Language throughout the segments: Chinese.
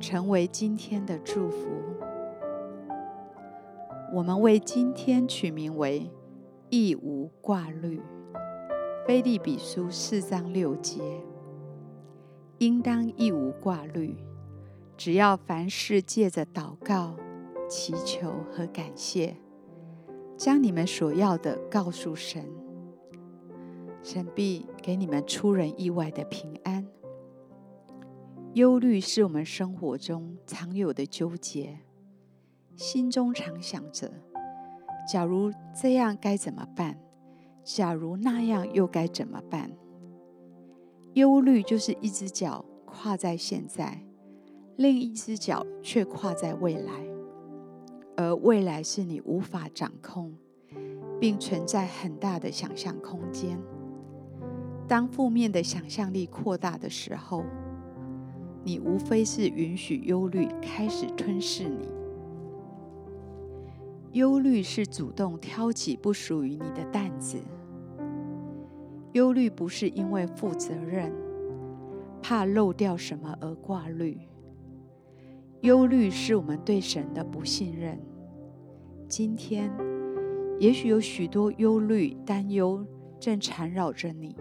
成为今天的祝福。我们为今天取名为“亦无挂虑”。腓立比书四章六节，应当亦无挂虑，只要凡事借着祷告、祈求和感谢，将你们所要的告诉神。神必给你们出人意外的平安。忧虑是我们生活中常有的纠结，心中常想着：假如这样该怎么办？假如那样又该怎么办？忧虑就是一只脚跨在现在，另一只脚却跨在未来，而未来是你无法掌控，并存在很大的想象空间。当负面的想象力扩大的时候，你无非是允许忧虑开始吞噬你。忧虑是主动挑起不属于你的担子。忧虑不是因为负责任、怕漏掉什么而挂虑。忧虑是我们对神的不信任。今天，也许有许多忧虑、担忧正缠绕着你。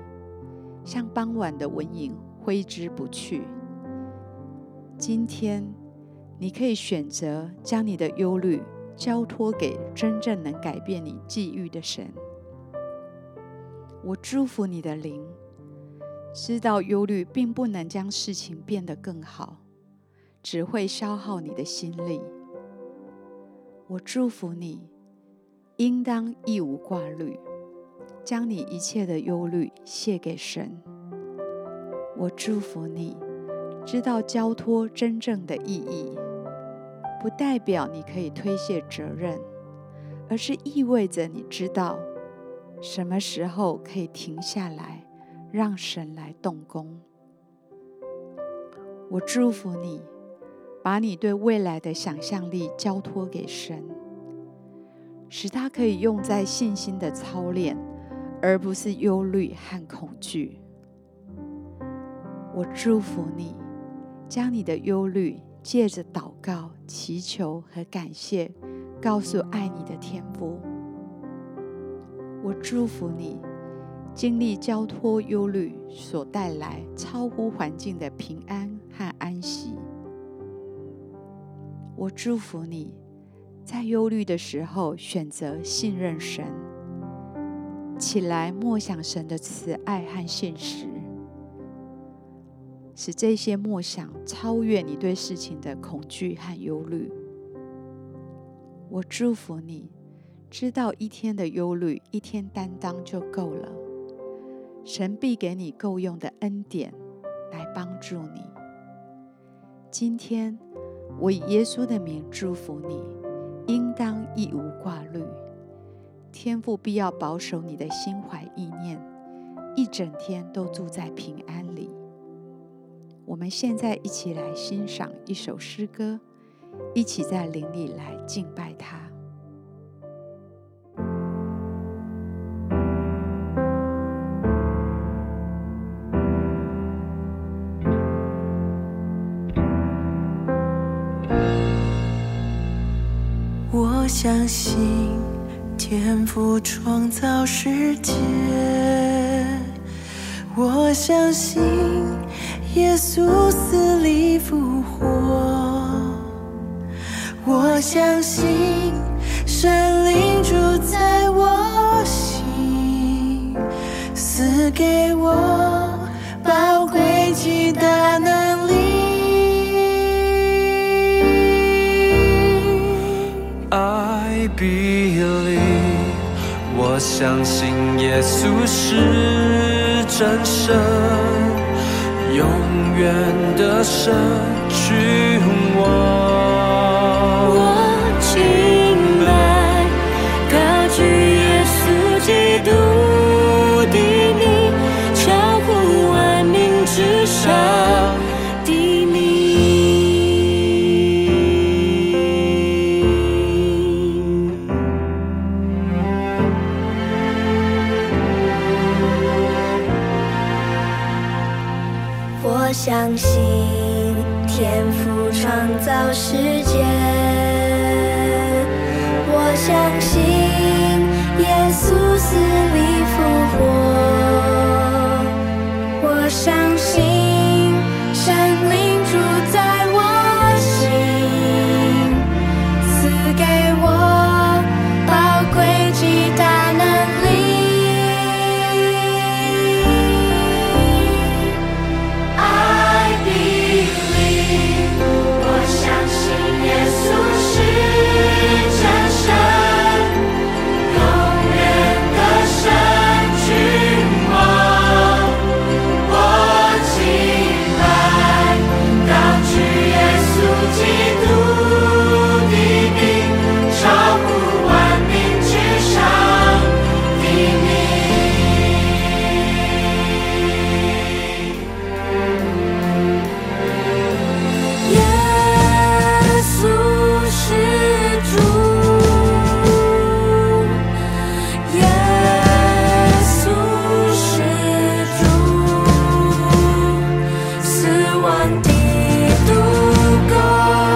像傍晚的蚊蝇挥之不去。今天，你可以选择将你的忧虑交托给真正能改变你际遇的神。我祝福你的灵，知道忧虑并不能将事情变得更好，只会消耗你的心力。我祝福你，应当亦无挂虑。将你一切的忧虑卸给神。我祝福你，知道交托真正的意义，不代表你可以推卸责任，而是意味着你知道什么时候可以停下来，让神来动工。我祝福你，把你对未来的想象力交托给神，使他可以用在信心的操练。而不是忧虑和恐惧。我祝福你，将你的忧虑借着祷告、祈求和感谢，告诉爱你的天父。我祝福你，经历交托忧虑所带来超乎环境的平安和安息。我祝福你，在忧虑的时候选择信任神。起来默想神的慈爱和信实，使这些默想超越你对事情的恐惧和忧虑。我祝福你，知道一天的忧虑，一天担当就够了。神必给你够用的恩典来帮助你。今天，我以耶稣的名祝福你，应当一无挂虑。天父必要保守你的心怀意念，一整天都住在平安里。我们现在一起来欣赏一首诗歌，一起在灵里来敬拜他。我相信。天父创造世界，我相信耶稣死里复活，我相信神灵住在我心，赐给我宝贵极大能力。I believe。我相信耶稣是真神，永远的失去我。心天赋创造世界。我相信 dituan go.